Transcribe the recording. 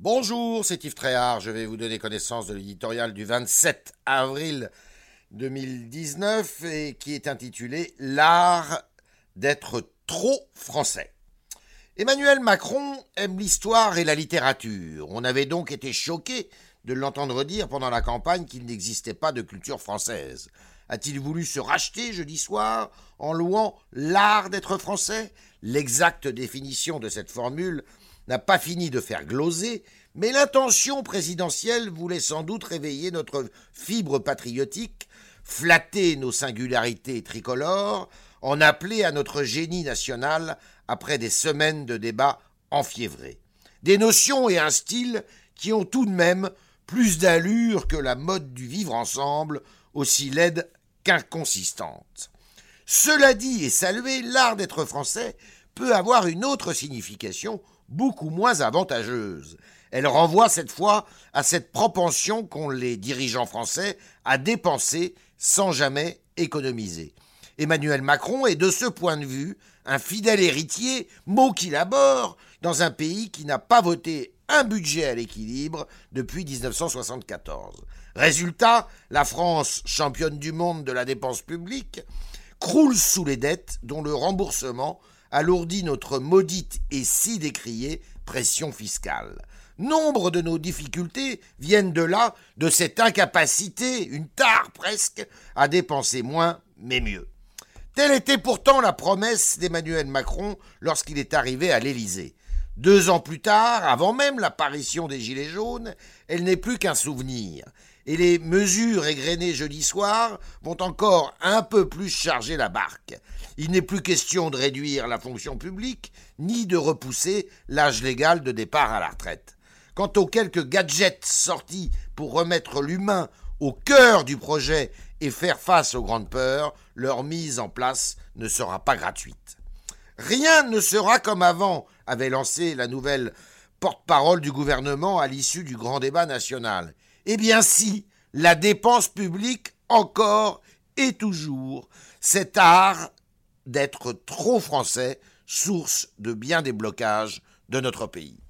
Bonjour, c'est Yves Tréhard. Je vais vous donner connaissance de l'éditorial du 27 avril 2019 et qui est intitulé L'art d'être trop français. Emmanuel Macron aime l'histoire et la littérature. On avait donc été choqué de l'entendre dire pendant la campagne qu'il n'existait pas de culture française. A-t-il voulu se racheter jeudi soir en louant l'art d'être français? L'exacte définition de cette formule n'a pas fini de faire gloser, mais l'intention présidentielle voulait sans doute réveiller notre fibre patriotique, flatter nos singularités tricolores, en appeler à notre génie national après des semaines de débats enfiévrés. Des notions et un style qui ont tout de même plus d'allure que la mode du vivre ensemble, aussi laide qu'inconsistante. Cela dit et salué, l'art d'être français peut avoir une autre signification beaucoup moins avantageuse. Elle renvoie cette fois à cette propension qu'ont les dirigeants français à dépenser sans jamais économiser. Emmanuel Macron est de ce point de vue un fidèle héritier, mot qu'il aborde, dans un pays qui n'a pas voté un budget à l'équilibre depuis 1974. Résultat, la France, championne du monde de la dépense publique, croule sous les dettes dont le remboursement alourdit notre maudite et si décriée pression fiscale. Nombre de nos difficultés viennent de là, de cette incapacité, une tare presque, à dépenser moins mais mieux. Telle était pourtant la promesse d'Emmanuel Macron lorsqu'il est arrivé à l'Élysée. Deux ans plus tard, avant même l'apparition des Gilets jaunes, elle n'est plus qu'un souvenir. Et les mesures égrenées jeudi soir vont encore un peu plus charger la barque. Il n'est plus question de réduire la fonction publique, ni de repousser l'âge légal de départ à la retraite. Quant aux quelques gadgets sortis pour remettre l'humain au cœur du projet et faire face aux grandes peurs, leur mise en place ne sera pas gratuite. Rien ne sera comme avant, avait lancé la nouvelle porte-parole du gouvernement à l'issue du grand débat national. Eh bien si, la dépense publique encore et toujours, cet art d'être trop français, source de bien des blocages de notre pays.